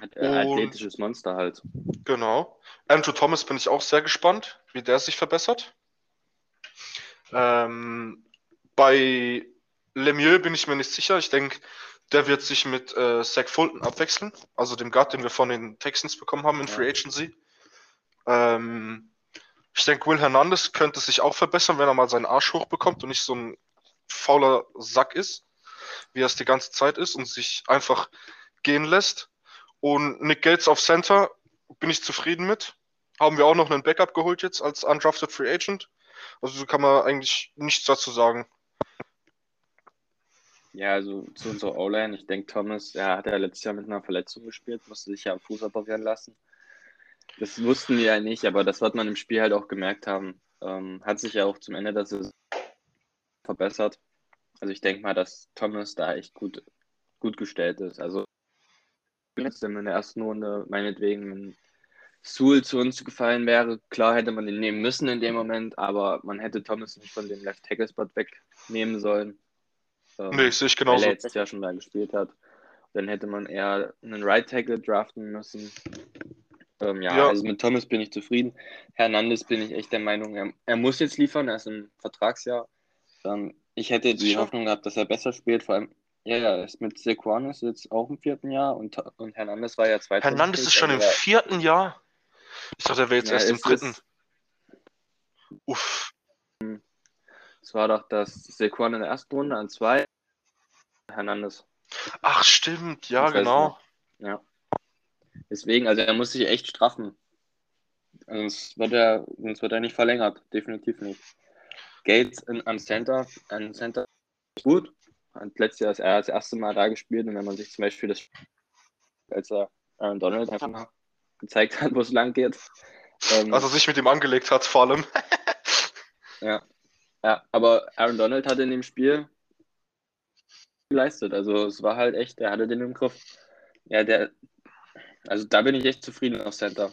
Hat, äh, athletisches Monster halt. Genau. Andrew Thomas bin ich auch sehr gespannt, wie der sich verbessert. Ähm, bei Lemieux bin ich mir nicht sicher. Ich denke, der wird sich mit äh, Zach Fulton abwechseln, also dem Guard, den wir von den Texans bekommen haben in Ja. Free Agency. Ähm, ich denke, Will Hernandez könnte sich auch verbessern, wenn er mal seinen Arsch hochbekommt und nicht so ein fauler Sack ist, wie er es die ganze Zeit ist und sich einfach gehen lässt. Und Nick Gates auf Center bin ich zufrieden mit. Haben wir auch noch einen Backup geholt jetzt als undrafted Free Agent. Also so kann man eigentlich nichts dazu sagen. Ja, also zu unserer O-Line. Ich denke, Thomas, er hat ja letztes Jahr mit einer Verletzung gespielt, musste sich ja am Fuß operieren lassen. Das wussten wir ja nicht, aber das wird man im Spiel halt auch gemerkt haben. Ähm, hat sich ja auch zum Ende der Saison verbessert. Also ich denke mal, dass Thomas da echt gut, gut gestellt ist. Also jetzt in der ersten Runde meinetwegen wenn Sewell zu uns gefallen wäre, klar hätte man den nehmen müssen in dem Moment, aber man hätte Thomas nicht von dem Left Tackle Spot wegnehmen sollen. Ähm, Nee, sehe ich weil genauso. er letztes Jahr schon da gespielt hat. Dann hätte man eher einen Right Tackle draften müssen. Ähm, ja, Ja. also mit Thomas bin ich zufrieden. Hernandez bin ich echt der Meinung, er, er muss jetzt liefern, er ist im Vertragsjahr. Ähm, ich hätte die Sicher? Hoffnung gehabt, dass er besser spielt, vor allem, ja, ja, ist mit Sequanis jetzt auch im vierten Jahr und, und Hernandez war ja zweiter. Hernandez ist schon im vierten Jahr. Ich dachte, er wäre jetzt Ja, erst im es dritten. ist- Uff. Es war doch das Sequan in der ersten Runde an zwei. Hernandez. Ach, stimmt. Ja, Das genau. Ja. Deswegen, also er muss sich echt straffen. Sonst wird er, sonst wird er nicht verlängert. Definitiv nicht. Gates in, am Center, am Center ist gut. Hat letztes Jahr ist er das erste Mal da gespielt und wenn man sich zum Beispiel das, als er Aaron Donald einfach mal gezeigt hat, wo es lang geht. Ähm, Als er sich mit ihm angelegt hat, vor allem. (laughs) Ja. Ja, aber Aaron Donald hat in dem Spiel geleistet. Also es war halt echt, er hatte den im Griff. Ja, der, also da bin ich echt zufrieden auf Center.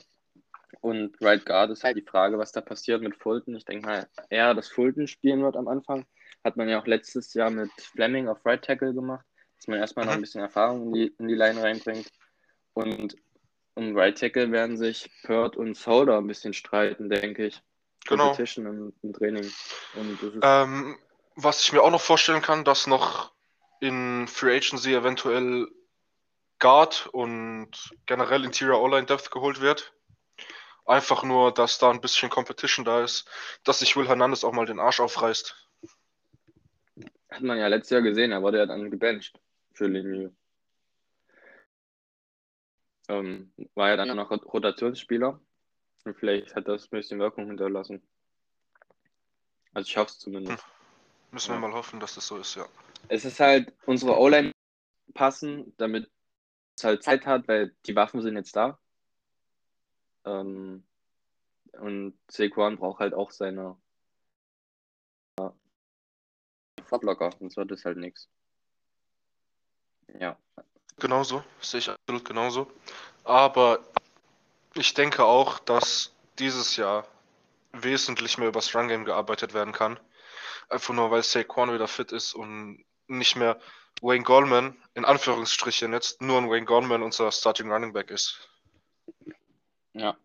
Und Right Guard ist halt die Frage, was da passiert mit Fulton. Ich denke mal, eher das Fulton spielen wird am Anfang. Hat man ja auch letztes Jahr mit Fleming auf Right Tackle gemacht, dass man erstmal noch ein bisschen Erfahrung in die, in die Line reinbringt. Und um Right Tackle werden sich Pert und Solder ein bisschen streiten, denke ich. Genau. Competition im, im Training. Ähm, was ich mir auch noch vorstellen kann, dass noch in Free Agency eventuell Guard und generell Interior O-Line Depth geholt wird. Einfach nur, dass da ein bisschen Competition da ist, dass sich Will Hernandez auch mal den Arsch aufreißt. Hat man ja letztes Jahr gesehen, er wurde ja dann gebencht für Lemieux. Ähm, war ja dann noch Rotationsspieler. Und vielleicht hat das ein bisschen Wirkung hinterlassen. Also ich hoffe es zumindest. Hm. Müssen wir mal hoffen, dass das so ist, ja. Es ist halt unsere O-Line passen, damit es halt Zeit hat, weil die Waffen sind jetzt da. Ähm, und Saquon braucht halt auch seine ja, Flottlocker, sonst wird es halt nichts. Ja. Genauso, sehe ich absolut genauso. Aber ich denke auch, dass dieses Jahr wesentlich mehr über das Run Game gearbeitet werden kann. Einfach nur, weil Saquon wieder fit ist und nicht mehr Wayne Goldman, in Anführungsstrichen jetzt, nur ein Wayne Goldman unser Starting Running Back ist. Ja.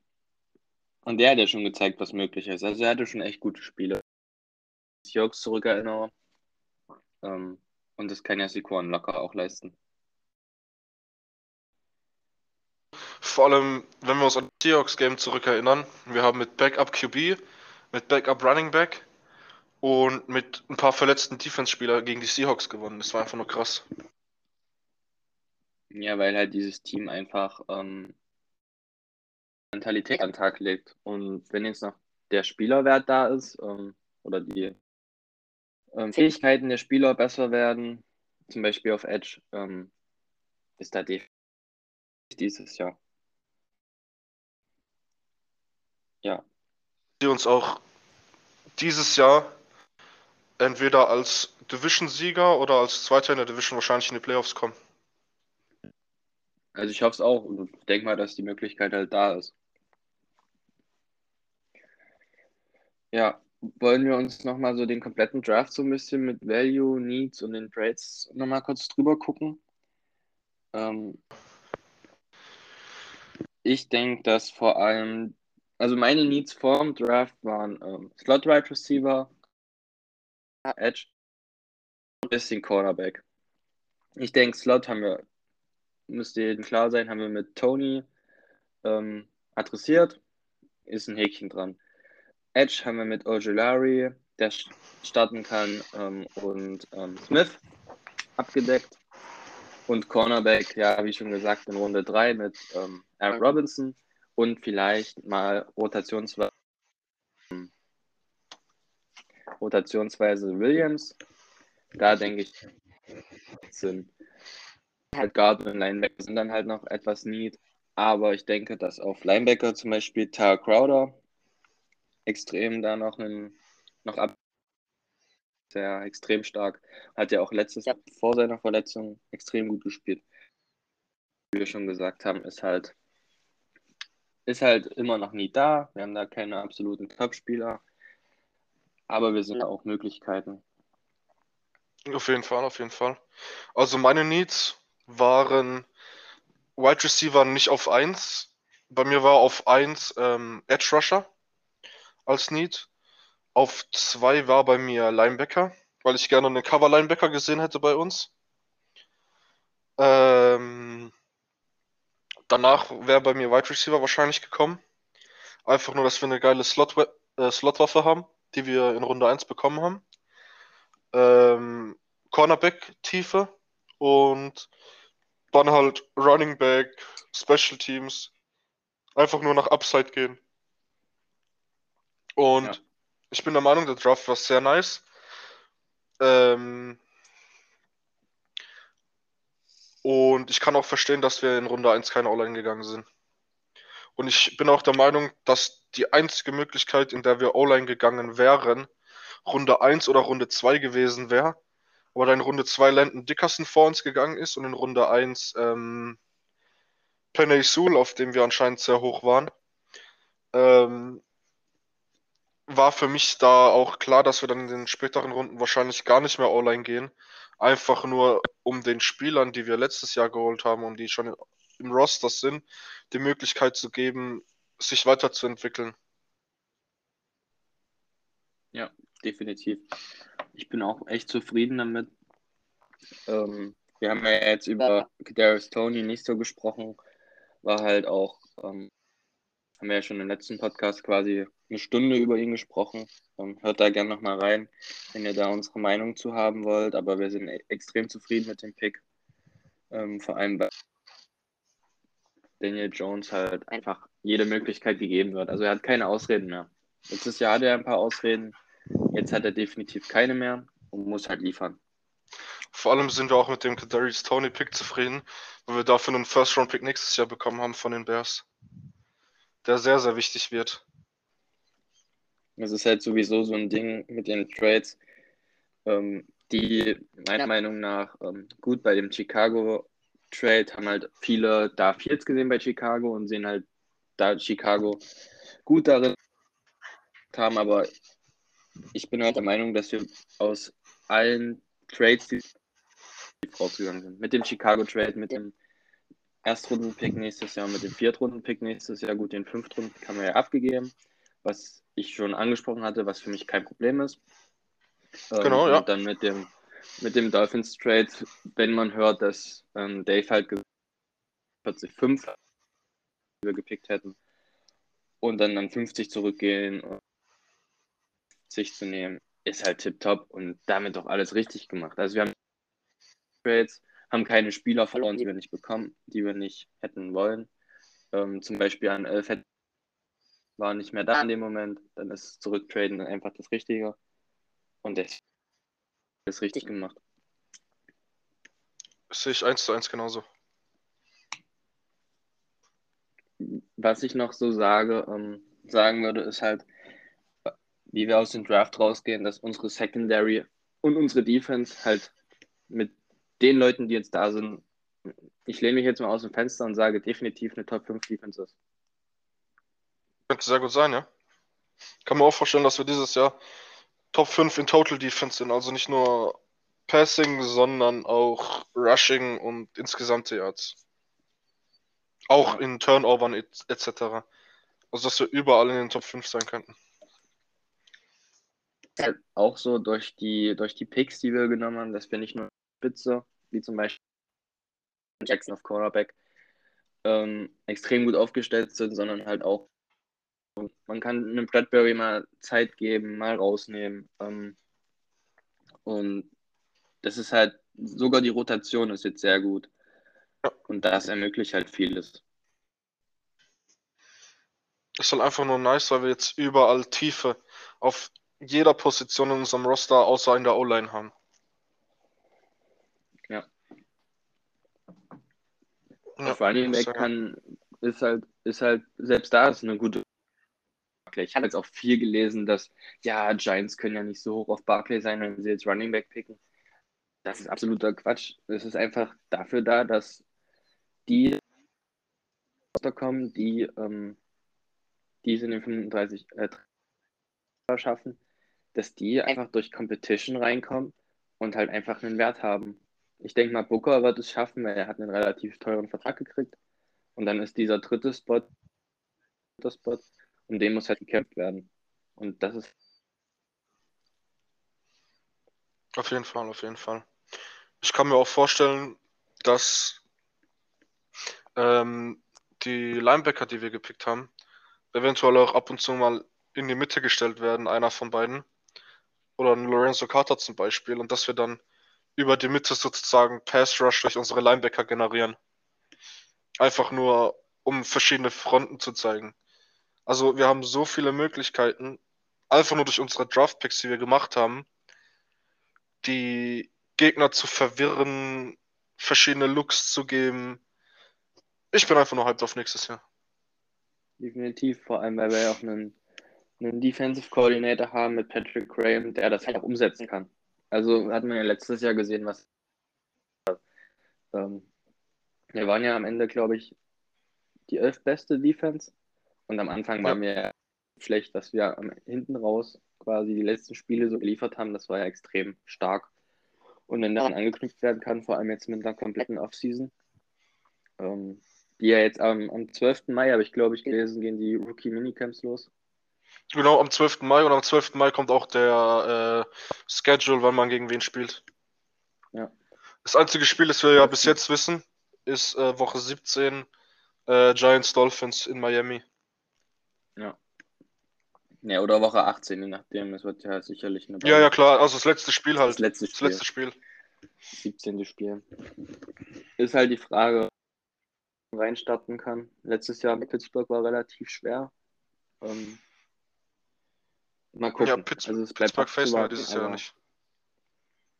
Und der hat ja schon gezeigt, was möglich ist. Also er hatte schon echt gute Spiele. Seahawks zurückerinnere. Ähm, und das kann ja Saquon locker auch leisten. Vor allem, wenn wir uns an das Seahawks-Game zurückerinnern, wir haben mit Backup QB, mit Backup Running Back und mit ein paar verletzten Defense-Spieler gegen die Seahawks gewonnen. Das war einfach nur krass. Ja, weil halt dieses Team einfach ähm, Mentalität an den Tag legt. Und wenn jetzt noch der Spielerwert da ist ähm, oder die ähm, Fähigkeiten der Spieler besser werden, zum Beispiel auf Edge, ähm, ist da definitiv dieses Jahr. Ja. Die uns auch dieses Jahr entweder als Division-Sieger oder als Zweiter in der Division wahrscheinlich in die Playoffs kommen. Also ich hoffe es auch und denke mal, dass die Möglichkeit halt da ist. Ja, wollen wir uns nochmal so den kompletten Draft so ein bisschen mit Value, Needs und den Trades nochmal kurz drüber gucken? Ähm, ich denke, dass vor allem, also meine Needs vorm Draft waren ähm, Slot Right Receiver, Edge, ein bisschen Cornerback. Ich denke, Slot haben wir, müsste jedem klar sein, haben wir mit Tony ähm, adressiert. Ist ein Häkchen dran. Edge haben wir mit Ojulari, der starten kann, ähm, und ähm, Smith abgedeckt. Und Cornerback, ja, wie schon gesagt, in Runde 3 mit ähm, Aaron Robinson und vielleicht mal rotationsweise, rotationsweise Williams. Da denke ich, sind halt Guard und Linebacker sind dann halt noch etwas neat. Aber ich denke, dass auf Linebacker zum Beispiel Tara Crowder extrem da noch, einen, noch ab. Sehr extrem stark. Hat ja auch letztes Jahr vor seiner Verletzung extrem gut gespielt. Wie wir schon gesagt haben, ist halt, ist halt immer noch nie da. Wir haben da keine absoluten Top-Spieler. Aber wir sind ja. auch Möglichkeiten. Auf jeden Fall, auf jeden Fall. Also meine Needs waren Wide Receiver nicht auf 1. Bei mir war auf 1 ähm, Edge Rusher als Need. Auf 2 war bei mir Linebacker, weil ich gerne einen Cover-Linebacker gesehen hätte bei uns. Ähm, danach wäre bei mir Wide Receiver wahrscheinlich gekommen. Einfach nur, dass wir eine geile Slot äh, Slotwaffe haben, die wir in Runde 1 bekommen haben. Ähm, Cornerback-Tiefe und dann halt Running Back, Special Teams. Einfach nur nach Upside gehen. Und ja. ich bin der Meinung, der Draft war sehr nice. Ähm, und ich kann auch verstehen, dass wir in Runde 1 keine All-Line gegangen sind. Und ich bin auch der Meinung, dass die einzige Möglichkeit, in der wir O-Line gegangen wären, Runde 1 oder Runde 2 gewesen wäre. Aber da in Runde 2 Landon Dickerson vor uns gegangen ist und in Runde 1 ähm, Penny Sewell, auf dem wir anscheinend sehr hoch waren. Ähm, war für mich da auch klar, dass wir dann in den späteren Runden wahrscheinlich gar nicht mehr online gehen. Einfach nur, um den Spielern, die wir letztes Jahr geholt haben und die schon im Roster sind, die Möglichkeit zu geben, sich weiterzuentwickeln. Ja, definitiv. Ich bin auch echt zufrieden damit. Ähm, wir haben ja jetzt über Darius Tony nicht so gesprochen. War halt auch, ähm, haben wir ja schon im letzten Podcast quasi eine Stunde über ihn gesprochen. Ähm, hört da gerne nochmal rein, wenn ihr da unsere Meinung zu haben wollt. Aber wir sind e-, extrem zufrieden mit dem Pick. Ähm, vor allem, weil Daniel Jones halt einfach jede Möglichkeit gegeben wird. Also er hat keine Ausreden mehr. Letztes Jahr hatte er ein paar Ausreden. Jetzt hat er definitiv keine mehr und muss halt liefern. Vor allem sind wir auch mit dem Kadarius Tony Pick zufrieden, weil wir dafür einen First Round Pick nächstes Jahr bekommen haben von den Bears. Der sehr, sehr wichtig wird. Das ist halt sowieso so ein Ding mit den Trades, ähm, die meiner Meinung nach ähm, gut bei dem Chicago Trade haben halt viele da Fields gesehen bei Chicago und sehen halt da Chicago gut darin haben, aber ich bin halt der Meinung, dass wir aus allen Trades, die rausgegangen sind, mit dem Chicago Trade, mit dem Erstrunden-Pick nächstes Jahr, mit dem Viertrunden-Pick nächstes Jahr, gut, den Fünftrunden-Pick haben wir ja abgegeben, was ich schon angesprochen hatte, was für mich kein Problem ist. Ähm, genau, ähm, ja. Und dann mit dem, mit dem Dolphins Trade, wenn man hört, dass ähm, Dave halt 45 wir gepickt hätten und dann an 50 zurückgehen und sich zu nehmen, ist halt tipptopp und damit auch alles richtig gemacht. Also wir haben Trades, haben keine Spieler verloren, die wir nicht bekommen, die wir nicht hätten wollen. Ähm, zum Beispiel an 11 war nicht mehr da in dem Moment, dann ist zurücktraden einfach das Richtige. Und das ist richtig gemacht. Das sehe ich eins zu eins genauso. Was ich noch so sage, ähm, sagen würde, ist halt, wie wir aus dem Draft rausgehen, dass unsere Secondary und unsere Defense halt mit den Leuten, die jetzt da sind, ich lehne mich jetzt mal aus dem Fenster und sage definitiv eine Top 5 Defense ist. Könnte sehr gut sein, ja. Kann mir auch vorstellen, dass wir dieses Jahr Top 5 in Total Defense sind. Also nicht nur Passing, sondern auch Rushing und insgesamte Yards. Auch in Turnovern etc. Also dass wir überall in den Top 5 sein könnten. Halt auch so durch die, durch die Picks, die wir genommen haben, dass wir nicht nur Spitze, wie zum Beispiel Jackson auf Cornerback, ähm, extrem gut aufgestellt sind, sondern halt auch man kann einem Bradbury mal Zeit geben, mal rausnehmen. Ähm, und das ist halt, sogar die Rotation ist jetzt sehr gut. Und das ermöglicht halt vieles. Ist halt einfach nur nice, weil wir jetzt überall Tiefe auf jeder Position in unserem Roster außer in der O-Line haben. Ja. ja vor allem weg kann, ist halt, ist halt, selbst da ist eine gute Barclay. Ich habe jetzt auch viel gelesen, dass, ja, Giants können ja nicht so hoch auf Barclay sein, wenn sie jetzt Running Back picken. Das ist absoluter Quatsch. Es ist einfach dafür da, dass die kommen, die, ähm, die es in den 35 äh, schaffen, dass die einfach durch Competition reinkommen und halt einfach einen Wert haben. Ich denke mal, Booker wird es schaffen, weil er hat einen relativ teuren Vertrag gekriegt. Und dann ist dieser dritte Spot, Spot um den muss halt gekämpft werden. Und das ist. Auf jeden Fall, auf jeden Fall. Ich kann mir auch vorstellen, dass ähm, die Linebacker, die wir gepickt haben, eventuell auch ab und zu mal in die Mitte gestellt werden, einer von beiden. Oder ein Lorenzo Carter zum Beispiel. Und dass wir dann über die Mitte sozusagen Pass Rush durch unsere Linebacker generieren. Einfach nur, um verschiedene Fronten zu zeigen. Also wir haben so viele Möglichkeiten, einfach nur durch unsere Draft-Picks, die wir gemacht haben, die Gegner zu verwirren, verschiedene Looks zu geben. Ich bin einfach nur hyped auf nächstes Jahr. Definitiv, vor allem, weil wir ja auch einen, einen Defensive Coordinator haben mit Patrick Graham, der das halt auch umsetzen kann. Also hat man ja letztes Jahr gesehen, was. Ähm, wir waren ja am Ende, glaube ich, die elf beste Defense und am Anfang ja. waren wir schlecht, dass wir hinten raus quasi die letzten Spiele so geliefert haben. Das war ja extrem stark. Und wenn daran angeknüpft werden kann, vor allem jetzt mit einer kompletten Offseason, ähm, die ja jetzt am, am 12. Mai, habe ich glaube ich gelesen, gehen die Rookie-Minicamps los. Genau, am 12. Mai und am 12. Mai kommt auch der äh, Schedule, wann man gegen wen spielt. Ja. Das einzige Spiel, das wir ja bis jetzt wissen, ist äh, Woche 17 äh, Giants Dolphins in Miami. Ja. Ja, oder Woche 18, je nachdem. Es wird ja sicherlich eine Ja, ja, klar. Also das letzte Spiel halt. Das letzte Das Spiel. letzte Spiel. 17. Spiel. Ist halt die Frage, ob man reinstarten kann. Letztes Jahr mit Pittsburgh war relativ schwer. Ähm, mal gucken. Ja, Pitts also es bleibt Pittsburgh facen wir abzuwarten, dieses Jahr aber- nicht.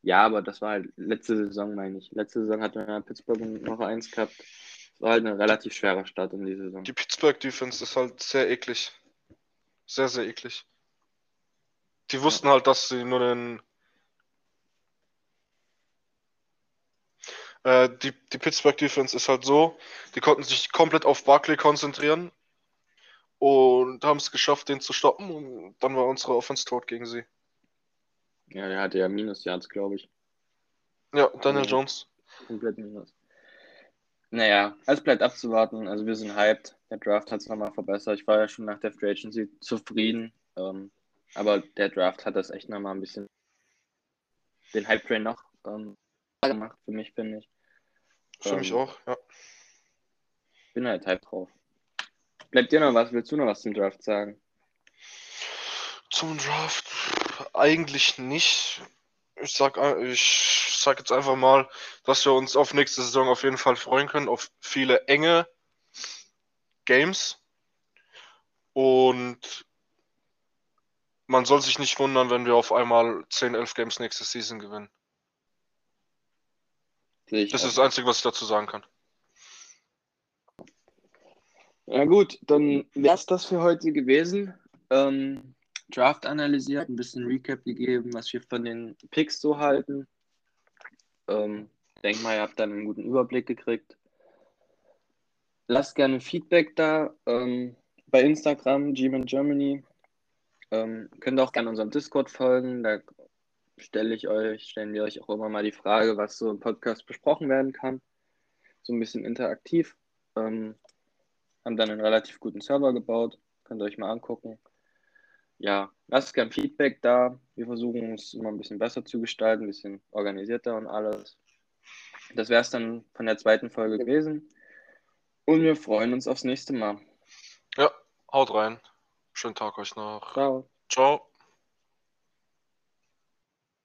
Ja, aber das war halt letzte Saison, meine ich. Letzte Saison hatten wir ja Pittsburgh in Woche 1 gehabt. Es war halt ein relativ schwerer Start in die Saison. Die Pittsburgh Defense ist halt sehr eklig. Sehr, sehr eklig. Die wussten halt, dass sie nur den. Äh, die, die Pittsburgh Defense ist halt so, die konnten sich komplett auf Barkley konzentrieren und haben es geschafft, den zu stoppen und dann war unsere Offense tot gegen sie. Ja, der hatte ja Minus-Yards, glaube ich. Ja, Daniel Ja. Jones. Komplett Minus. Naja, es bleibt abzuwarten. Also wir sind hyped. Der Draft hat es nochmal verbessert. Ich war ja schon nach der Free Agency zufrieden. Ähm, aber der Draft hat das echt nochmal ein bisschen den Hype-Train noch ähm, gemacht, für mich, finde ich. Für mich Ähm, auch, ja. Bin halt hyped drauf. Bleibt dir noch was? Willst du noch was zum Draft sagen? Zum Draft eigentlich nicht. Ich sag, äh, ich sag jetzt einfach mal, dass wir uns auf nächste Saison auf jeden Fall freuen können, auf viele enge Games. Und man soll sich nicht wundern, wenn wir auf einmal 10, 11 Games nächste Season gewinnen. Ich Das auch. ist das Einzige, was ich dazu sagen kann. Ja gut, dann wäre es das für heute gewesen. Ähm, Draft analysiert, ein bisschen Recap gegeben, was wir von den Picks so halten. Ähm, denk mal, ihr habt dann einen guten Überblick gekriegt. Lasst gerne Feedback da ähm, bei Instagram, Gman Germany. Ähm, könnt auch gerne unserem Discord folgen. Da stelle ich euch, stellen wir euch auch immer mal die Frage, was so im Podcast besprochen werden kann. So ein bisschen interaktiv. Ähm, haben dann einen relativ guten Server gebaut. Könnt ihr euch mal angucken. Ja, lasst gern Feedback da. Wir versuchen es immer ein bisschen besser zu gestalten, ein bisschen organisierter und alles. Das wäre es dann von der zweiten Folge gewesen. Und wir freuen uns aufs nächste Mal. Ja, haut rein. Schönen Tag euch noch. Ciao. Ciao.